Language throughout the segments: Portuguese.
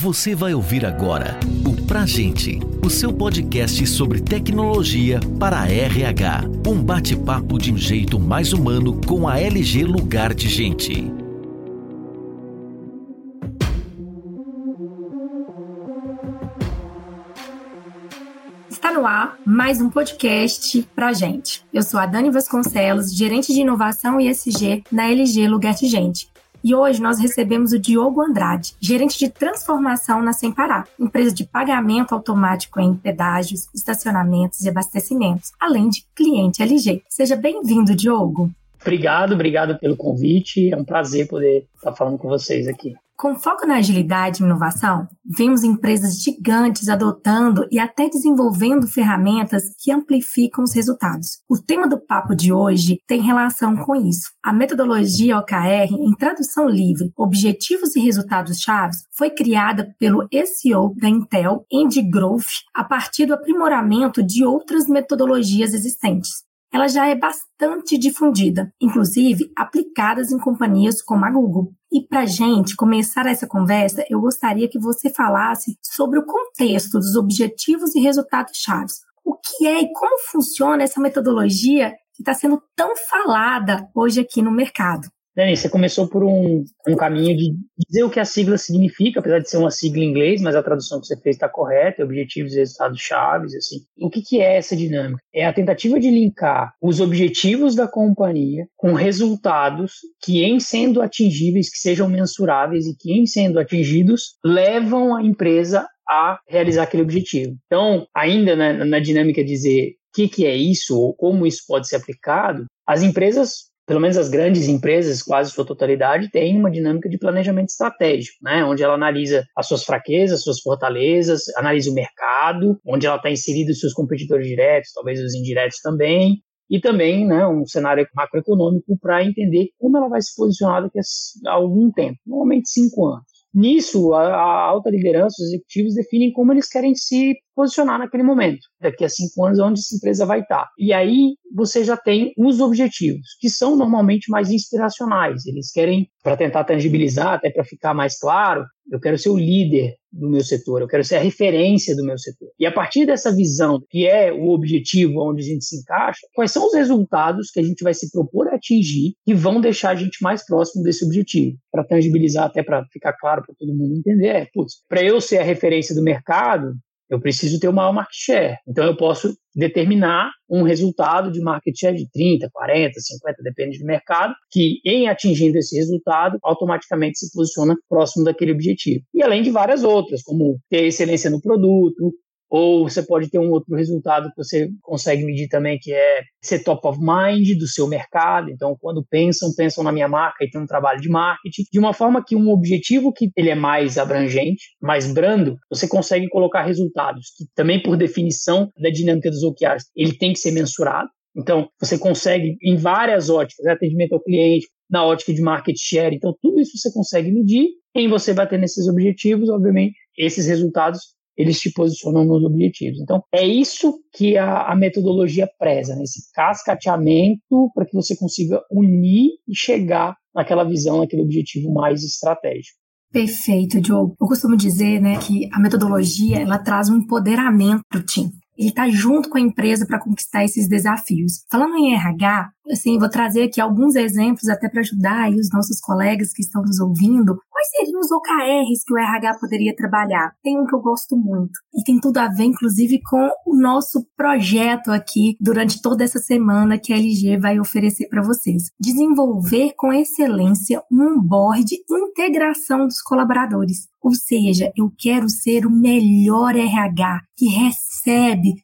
Você vai ouvir agora o Pra Gente, o seu podcast sobre tecnologia para RH. Um bate-papo de um jeito mais humano com a LG Lugar de Gente. Está no ar mais um podcast pra gente. Eu sou a Dani Vasconcelos, gerente de inovação e SG na LG Lugar de Gente. E hoje nós recebemos o Diogo Andrade, gerente de transformação na Sem Parar, empresa de pagamento automático em pedágios, estacionamentos e abastecimentos, além de cliente LG. Seja bem-vindo, Diogo. Obrigado, obrigado pelo convite. É um prazer poder estar falando com vocês aqui. Com foco na agilidade e inovação, vemos empresas gigantes adotando e até desenvolvendo ferramentas que amplificam os resultados. O tema do papo de hoje tem relação com isso. A metodologia OKR, em tradução livre, Objetivos e Resultados Chaves, foi criada pelo SEO da Intel, Andy Grove, a partir do aprimoramento de outras metodologias existentes ela já é bastante difundida, inclusive aplicadas em companhias como a Google. E para gente começar essa conversa, eu gostaria que você falasse sobre o contexto dos objetivos e resultados chaves. O que é e como funciona essa metodologia que está sendo tão falada hoje aqui no mercado? Dani, você começou por um, um caminho de dizer o que a sigla significa, apesar de ser uma sigla em inglês, mas a tradução que você fez está correta, objetivos e resultados chaves, assim. O que, que é essa dinâmica? É a tentativa de linkar os objetivos da companhia com resultados que, em sendo atingíveis, que sejam mensuráveis e que, em sendo atingidos, levam a empresa a realizar aquele objetivo. Então, ainda na, na dinâmica de dizer o que, que é isso ou como isso pode ser aplicado, as empresas pelo menos as grandes empresas, quase sua totalidade, têm uma dinâmica de planejamento estratégico, né? onde ela analisa as suas fraquezas, suas fortalezas, analisa o mercado, onde ela está inserida os seus competidores diretos, talvez os indiretos também, e também né, um cenário macroeconômico para entender como ela vai se posicionar daqui a algum tempo, normalmente cinco anos. Nisso, a, a alta liderança, os executivos definem como eles querem se posicionar naquele momento. Daqui a cinco anos, onde essa empresa vai estar. E aí você já tem os objetivos, que são normalmente mais inspiracionais. Eles querem, para tentar tangibilizar, até para ficar mais claro, eu quero ser o líder do meu setor, eu quero ser a referência do meu setor. E a partir dessa visão, que é o objetivo onde a gente se encaixa, quais são os resultados que a gente vai se propor a atingir que vão deixar a gente mais próximo desse objetivo? Para tangibilizar, até para ficar claro para todo mundo entender, é, para eu ser a referência do mercado, eu preciso ter o maior market share. Então eu posso determinar um resultado de market share de 30, 40, 50, depende do mercado, que em atingindo esse resultado, automaticamente se posiciona próximo daquele objetivo. E além de várias outras, como ter excelência no produto, ou você pode ter um outro resultado que você consegue medir também, que é ser top of mind do seu mercado. Então, quando pensam, pensam na minha marca e tem um trabalho de marketing, de uma forma que um objetivo que ele é mais abrangente, mais brando, você consegue colocar resultados que também, por definição da dinâmica dos OKRs, ele tem que ser mensurado. Então, você consegue, em várias óticas, né, atendimento ao cliente, na ótica de market share, então tudo isso você consegue medir. Em você bater nesses objetivos, obviamente, esses resultados eles te posicionam nos objetivos. Então, é isso que a, a metodologia preza, né? esse cascateamento para que você consiga unir e chegar naquela visão, naquele objetivo mais estratégico. Perfeito, Diogo. Eu costumo dizer né, que a metodologia ela traz um empoderamento para o time. Ele está junto com a empresa para conquistar esses desafios. Falando em RH, assim, vou trazer aqui alguns exemplos até para ajudar os nossos colegas que estão nos ouvindo. Quais seriam os OKRs que o RH poderia trabalhar? Tem um que eu gosto muito e tem tudo a ver, inclusive, com o nosso projeto aqui durante toda essa semana que a LG vai oferecer para vocês. Desenvolver com excelência um board de integração dos colaboradores. Ou seja, eu quero ser o melhor RH que recebe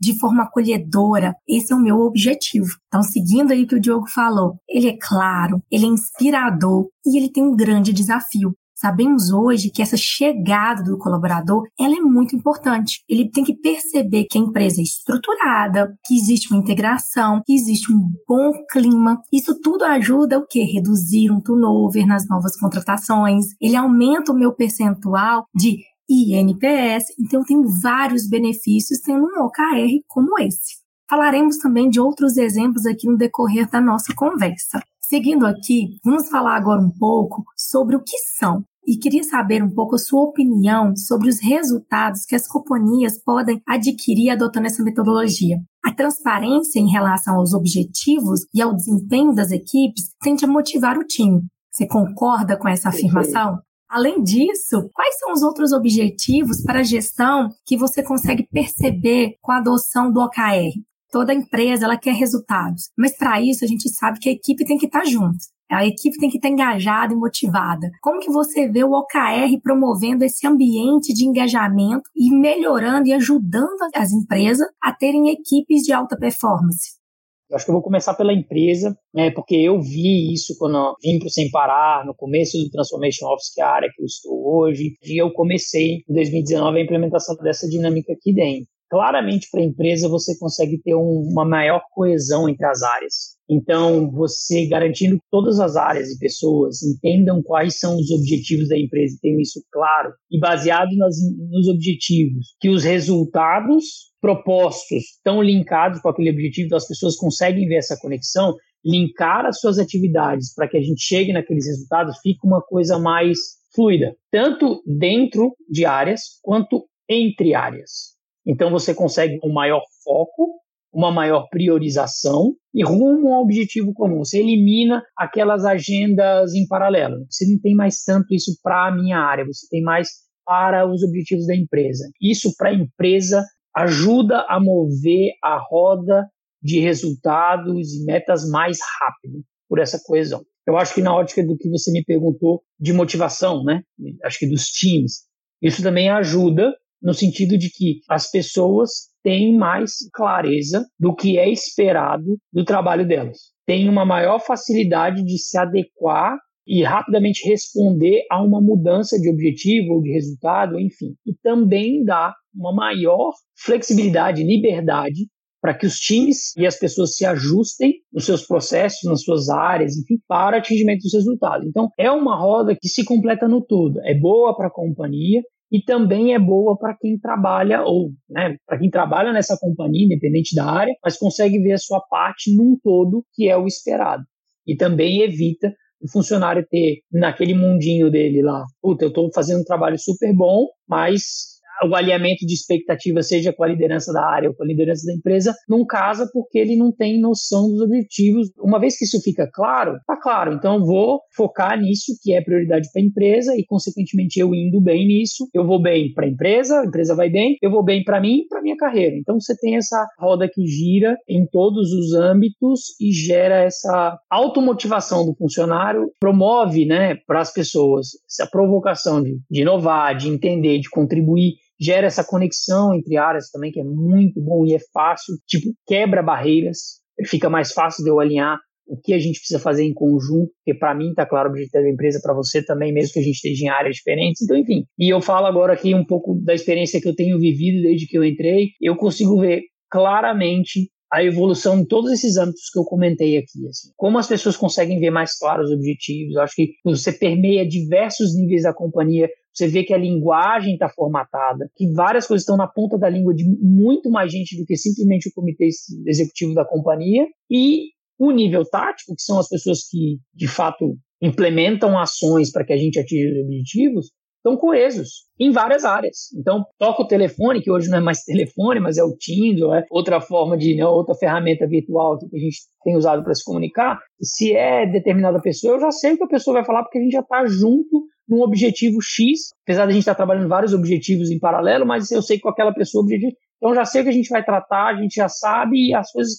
de forma acolhedora. Esse é o meu objetivo. Então, seguindo aí o que o Diogo falou, ele é claro, ele é inspirador e ele tem um grande desafio. Sabemos hoje que essa chegada do colaborador, ela é muito importante. Ele tem que perceber que a empresa é estruturada, que existe uma integração, que existe um bom clima. Isso tudo ajuda o quê? Reduzir um turnover nas novas contratações. Ele aumenta o meu percentual de INPS. Então, tem vários benefícios tendo um OKR como esse. Falaremos também de outros exemplos aqui no decorrer da nossa conversa. Seguindo aqui, vamos falar agora um pouco sobre o que são e queria saber um pouco a sua opinião sobre os resultados que as companhias podem adquirir adotando essa metodologia. A transparência em relação aos objetivos e ao desempenho das equipes tende a motivar o time. Você concorda com essa afirmação? Além disso, quais são os outros objetivos para a gestão que você consegue perceber com a adoção do OKR? Toda empresa ela quer resultados, mas para isso a gente sabe que a equipe tem que estar junto. A equipe tem que estar engajada e motivada. Como que você vê o OKR promovendo esse ambiente de engajamento e melhorando e ajudando as empresas a terem equipes de alta performance? Eu acho que eu vou começar pela empresa, né, porque eu vi isso quando eu vim para o Sem Parar, no começo do Transformation Office, que é a área que eu estou hoje, e eu comecei em 2019 a implementação dessa dinâmica aqui dentro claramente para a empresa você consegue ter um, uma maior coesão entre as áreas. Então, você garantindo que todas as áreas e pessoas entendam quais são os objetivos da empresa tenham isso claro, e baseado nas, nos objetivos, que os resultados propostos estão linkados com aquele objetivo, então as pessoas conseguem ver essa conexão, linkar as suas atividades para que a gente chegue naqueles resultados, fica uma coisa mais fluida, tanto dentro de áreas quanto entre áreas. Então você consegue um maior foco, uma maior priorização e rumo a um objetivo comum. Você elimina aquelas agendas em paralelo. Você não tem mais tanto isso para a minha área, você tem mais para os objetivos da empresa. Isso para a empresa ajuda a mover a roda de resultados e metas mais rápido por essa coesão. Eu acho que na ótica do que você me perguntou de motivação, né? Acho que dos times, isso também ajuda no sentido de que as pessoas têm mais clareza do que é esperado do trabalho delas. Têm uma maior facilidade de se adequar e rapidamente responder a uma mudança de objetivo ou de resultado, enfim. E também dá uma maior flexibilidade, liberdade para que os times e as pessoas se ajustem nos seus processos, nas suas áreas, enfim, para atingimento dos resultados. Então, é uma roda que se completa no todo. É boa para a companhia, e também é boa para quem trabalha ou né, para quem trabalha nessa companhia, independente da área, mas consegue ver a sua parte num todo que é o esperado. E também evita o funcionário ter naquele mundinho dele lá, puta, eu estou fazendo um trabalho super bom, mas o alinhamento de expectativa, seja com a liderança da área ou com a liderança da empresa, não casa porque ele não tem noção dos objetivos. Uma vez que isso fica claro, tá claro, então vou focar nisso que é prioridade para a empresa e, consequentemente, eu indo bem nisso, eu vou bem para a empresa, a empresa vai bem, eu vou bem para mim e para minha carreira. Então você tem essa roda que gira em todos os âmbitos e gera essa automotivação do funcionário, promove, né, para as pessoas essa provocação de, de inovar, de entender, de contribuir gera essa conexão entre áreas também, que é muito bom e é fácil, tipo, quebra barreiras, fica mais fácil de eu alinhar o que a gente precisa fazer em conjunto, porque para mim está claro o objetivo da empresa, para você também, mesmo que a gente esteja em áreas diferentes. Então, enfim. E eu falo agora aqui um pouco da experiência que eu tenho vivido desde que eu entrei. Eu consigo ver claramente a evolução em todos esses âmbitos que eu comentei aqui. Assim. Como as pessoas conseguem ver mais claros os objetivos. Eu acho que você permeia diversos níveis da companhia. Você vê que a linguagem está formatada, que várias coisas estão na ponta da língua de muito mais gente do que simplesmente o comitê executivo da companhia. E o nível tático, que são as pessoas que, de fato, implementam ações para que a gente atinja os objetivos, estão coesos em várias áreas. Então, toca o telefone, que hoje não é mais telefone, mas é o ou é outra forma de, né, outra ferramenta virtual que a gente tem usado para se comunicar. Se é determinada pessoa, eu já sei o que a pessoa vai falar, porque a gente já está junto num objetivo X, apesar de a gente estar trabalhando vários objetivos em paralelo, mas eu sei com aquela pessoa objetivo. Então, já sei o que a gente vai tratar, a gente já sabe e as coisas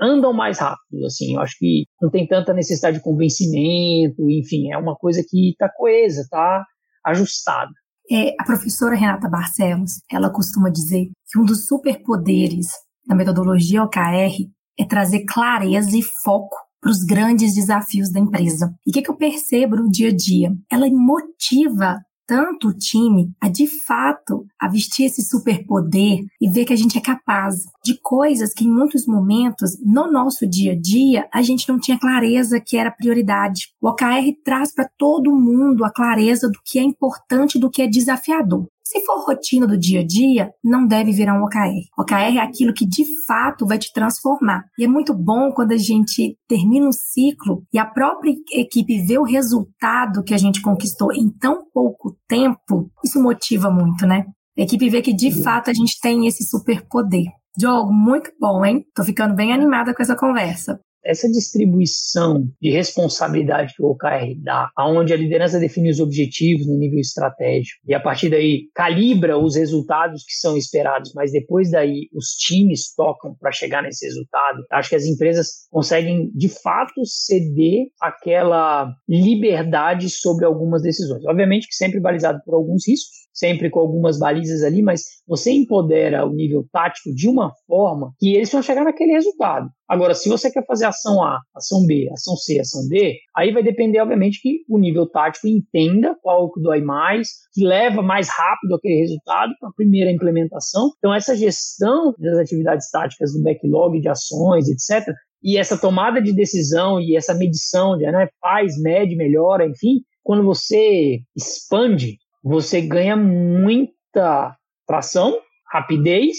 andam mais rápido, assim. Eu acho que não tem tanta necessidade de convencimento, enfim, é uma coisa que está coesa, está ajustada. É, a professora Renata Barcelos, ela costuma dizer que um dos superpoderes da metodologia OKR é trazer clareza e foco para os grandes desafios da empresa. E o que, que eu percebo no dia a dia? Ela motiva tanto o time a de fato a vestir esse superpoder e ver que a gente é capaz de coisas que em muitos momentos no nosso dia a dia a gente não tinha clareza que era prioridade. O OKR traz para todo mundo a clareza do que é importante, do que é desafiador. Se for rotina do dia a dia, não deve virar um OKR. OKR é aquilo que de fato vai te transformar. E é muito bom quando a gente termina um ciclo e a própria equipe vê o resultado que a gente conquistou em tão pouco tempo. Isso motiva muito, né? A equipe vê que de fato a gente tem esse superpoder. Diogo, muito bom, hein? Tô ficando bem animada com essa conversa essa distribuição de responsabilidade que o OKR dá, aonde a liderança define os objetivos no nível estratégico e a partir daí calibra os resultados que são esperados, mas depois daí os times tocam para chegar nesse resultado. Acho que as empresas conseguem de fato ceder aquela liberdade sobre algumas decisões. Obviamente que sempre balizado por alguns riscos, sempre com algumas balizas ali, mas você empodera o nível tático de uma forma que eles vão chegar naquele resultado. Agora, se você quer fazer ação A, ação B, ação C, ação D, aí vai depender, obviamente, que o nível tático entenda qual que dói mais, que leva mais rápido aquele resultado para a primeira implementação. Então, essa gestão das atividades táticas do backlog de ações, etc., e essa tomada de decisão e essa medição de né, faz, mede, melhora, enfim, quando você expande você ganha muita tração, rapidez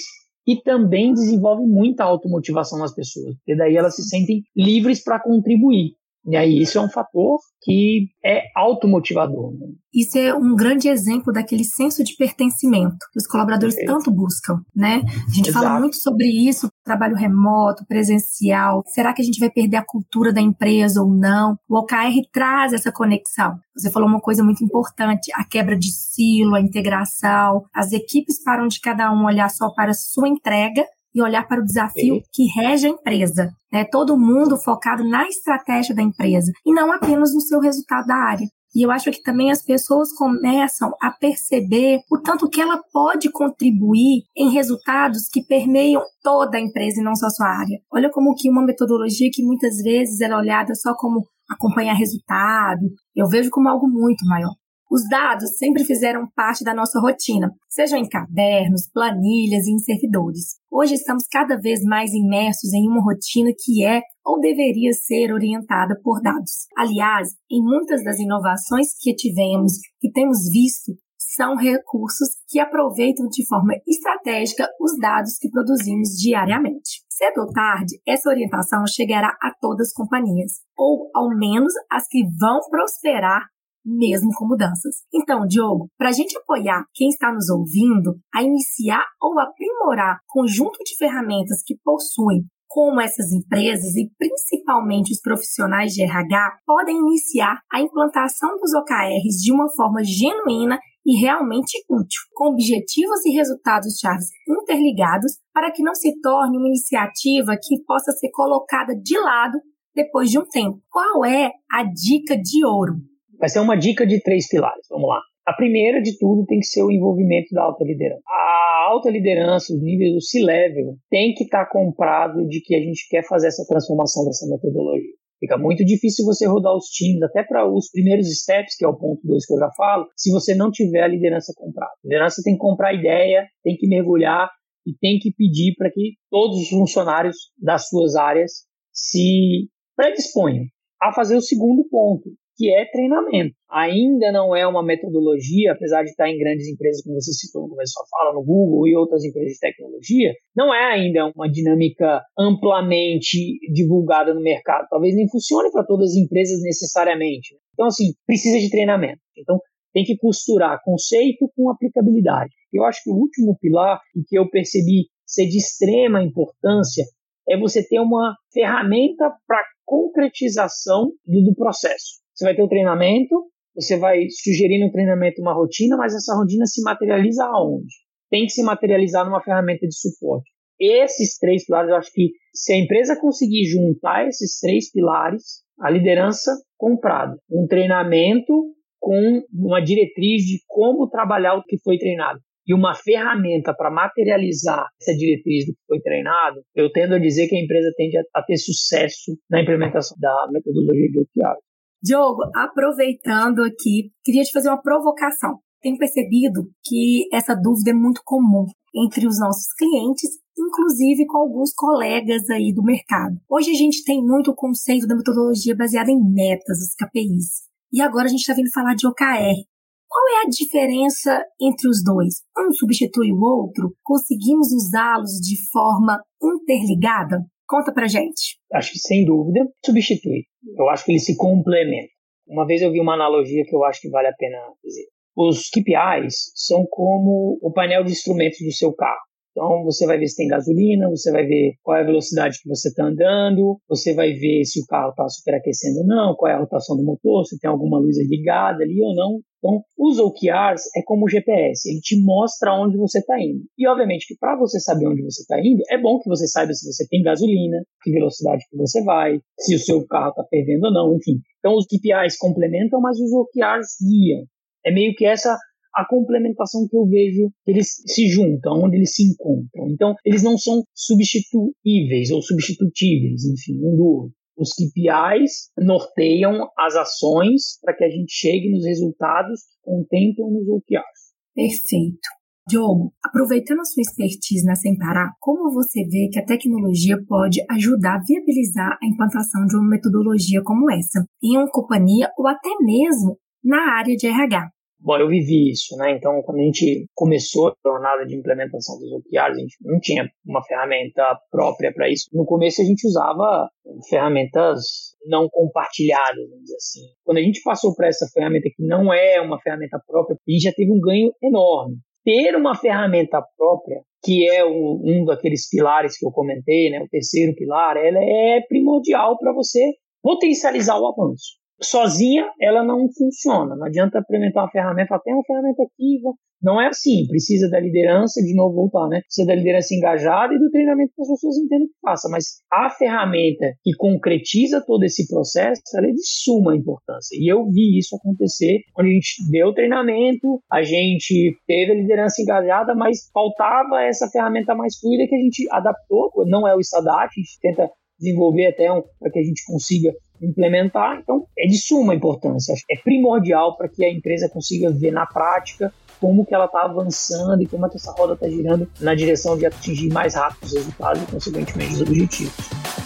e também desenvolve muita automotivação nas pessoas, porque daí elas se sentem livres para contribuir. E aí isso é um fator que é automotivador. Né? Isso é um grande exemplo daquele senso de pertencimento que os colaboradores é. tanto buscam, né? A gente Exato. fala muito sobre isso, trabalho remoto, presencial. Será que a gente vai perder a cultura da empresa ou não? O OKR traz essa conexão. Você falou uma coisa muito importante, a quebra de silo, a integração. As equipes param de cada um olhar só para a sua entrega e olhar para o desafio que rege a empresa. Né? Todo mundo focado na estratégia da empresa e não apenas no seu resultado da área. E eu acho que também as pessoas começam a perceber o tanto que ela pode contribuir em resultados que permeiam toda a empresa e não só a sua área. Olha como que uma metodologia que muitas vezes era olhada só como acompanhar resultado, eu vejo como algo muito maior. Os dados sempre fizeram parte da nossa rotina, sejam em cadernos, planilhas e em servidores. Hoje estamos cada vez mais imersos em uma rotina que é ou deveria ser orientada por dados. Aliás, em muitas das inovações que tivemos, que temos visto, são recursos que aproveitam de forma estratégica os dados que produzimos diariamente. Cedo ou tarde, essa orientação chegará a todas as companhias, ou ao menos as que vão prosperar mesmo com mudanças. Então, Diogo, para a gente apoiar quem está nos ouvindo a iniciar ou aprimorar conjunto de ferramentas que possuem como essas empresas e principalmente os profissionais de RH podem iniciar a implantação dos OKRs de uma forma genuína e realmente útil, com objetivos e resultados chaves interligados para que não se torne uma iniciativa que possa ser colocada de lado depois de um tempo. Qual é a dica de ouro? Vai ser uma dica de três pilares. Vamos lá. A primeira de tudo tem que ser o envolvimento da alta liderança. A alta liderança, os níveis do C-level, tem que estar tá comprado de que a gente quer fazer essa transformação dessa metodologia. Fica muito difícil você rodar os times, até para os primeiros steps, que é o ponto 2 que eu já falo, se você não tiver a liderança comprada. A liderança tem que comprar a ideia, tem que mergulhar e tem que pedir para que todos os funcionários das suas áreas se predisponham a fazer o segundo ponto, que é treinamento. Ainda não é uma metodologia, apesar de estar em grandes empresas, como você citou no começo da fala, no Google e outras empresas de tecnologia, não é ainda uma dinâmica amplamente divulgada no mercado. Talvez nem funcione para todas as empresas necessariamente. Então, assim, precisa de treinamento. Então, tem que costurar conceito com aplicabilidade. Eu acho que o último pilar, e que eu percebi ser de extrema importância, é você ter uma ferramenta para concretização do processo. Você vai ter o treinamento, você vai sugerir no treinamento uma rotina, mas essa rotina se materializa aonde? Tem que se materializar numa ferramenta de suporte. Esses três pilares, eu acho que se a empresa conseguir juntar esses três pilares, a liderança comprada, um treinamento com uma diretriz de como trabalhar o que foi treinado e uma ferramenta para materializar essa diretriz do que foi treinado, eu tendo a dizer que a empresa tende a, ter sucesso na implementação da metodologia de OKR. Diogo, aproveitando aqui, queria te fazer uma provocação. Tenho percebido que essa dúvida é muito comum entre os nossos clientes, inclusive com alguns colegas aí do mercado. Hoje a gente tem muito o conceito da metodologia baseada em metas, os KPIs. E agora a gente está vindo falar de OKR. Qual é a diferença entre os dois? Um substitui o outro? Conseguimos usá-los de forma interligada? Conta pra gente. Acho que sem dúvida substitui. Eu acho que eles se complementam. Uma vez eu vi uma analogia que eu acho que vale a pena dizer. Os KPIs são como o painel de instrumentos do seu carro. Então você vai ver se tem gasolina, você vai ver qual é a velocidade que você está andando, você vai ver se o carro está superaquecendo ou não, qual é a rotação do motor, se tem alguma luz ligada ali ou não. Então, os OKRs é como o GPS, ele te mostra onde você está indo. E, obviamente, que para você saber onde você está indo, é bom que você saiba se você tem gasolina, que velocidade que você vai, se o seu carro está fervendo ou não, enfim. Então, os KPIs complementam, mas os OKRs guiam. É meio que essa a complementação que eu vejo que eles se juntam, onde eles se encontram. Então, eles não são substituíveis ou substitutíveis, enfim, um do outro. Os KPIs norteiam as ações para que a gente chegue nos resultados que contemplam nos OKRs. Perfeito. Diogo, aproveitando a sua expertise na Sem Parar, como você vê que a tecnologia pode ajudar a viabilizar a implantação de uma metodologia como essa em uma companhia ou até mesmo na área de RH? Bom, eu vivi isso, né? Então, quando a gente começou a jornada de implementação dos OKRs, a gente não tinha uma ferramenta própria para isso. No começo, a gente usava ferramentas não compartilhadas, vamos dizer assim. Quando a gente passou para essa ferramenta que não é uma ferramenta própria, a gente já teve um ganho enorme. Ter uma ferramenta própria, que é um, daqueles pilares que eu comentei, né, o terceiro pilar, ela é primordial para você potencializar o avanço sozinha ela não funciona. Não adianta implementar uma ferramenta, até uma ferramenta aqui, não é assim. Precisa da liderança, de novo voltar, né? Precisa da liderança engajada e do treinamento que as pessoas entendem que faça. Mas a ferramenta que concretiza todo esse processo, ela é de suma importância. E eu vi isso acontecer quando a gente deu treinamento, a gente teve a liderança engajada, mas faltava essa ferramenta mais fluida que a gente adaptou. Não é o Sadat, a gente tenta desenvolver até um, para que a gente consiga implementar. Então, é de suma importância, é primordial para que a empresa consiga ver na prática como que ela está avançando e como é que essa roda está girando na direção de atingir mais rápido os resultados e, consequentemente, os objetivos.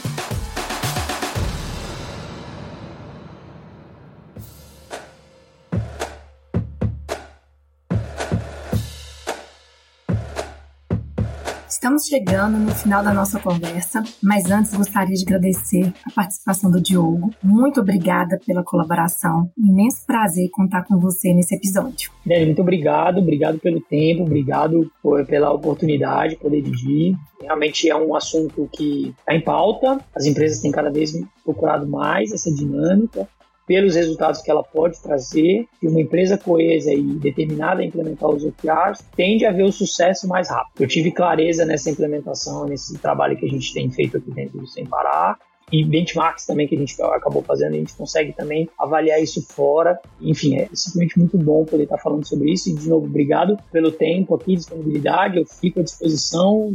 Estamos chegando no final da nossa conversa, mas antes gostaria de agradecer a participação do Diogo. Muito obrigada pela colaboração. Imenso prazer contar com você nesse episódio. muito obrigado, obrigado pelo tempo, obrigado por, pela oportunidade de poder dirigir. Realmente é um assunto que está em pauta, as empresas têm cada vez procurado mais essa dinâmica pelos resultados que ela pode trazer, e uma empresa coesa e determinada a implementar os OKRs tende a ver o sucesso mais rápido. Eu tive clareza nessa implementação, nesse trabalho que a gente tem feito aqui dentro do Sem Parar, e benchmarks também que a gente acabou fazendo, a gente consegue também avaliar isso fora. Enfim, é simplesmente muito bom poder estar falando sobre isso. E, de novo, obrigado pelo tempo aqui, disponibilidade. Eu fico à disposição.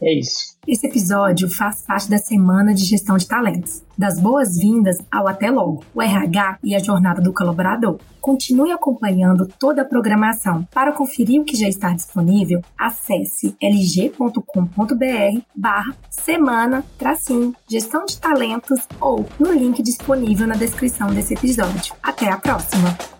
é isso. Esse episódio faz parte da Semana de Gestão de Talentos. Das boas-vindas ao Até Logo, o RH e a Jornada do Colaborador. Continue acompanhando toda a programação. Para conferir o que já está disponível, acesse lg.com.br barra semana tracinho gestão de talentos ou no link disponível na descrição desse episódio. Até a próxima!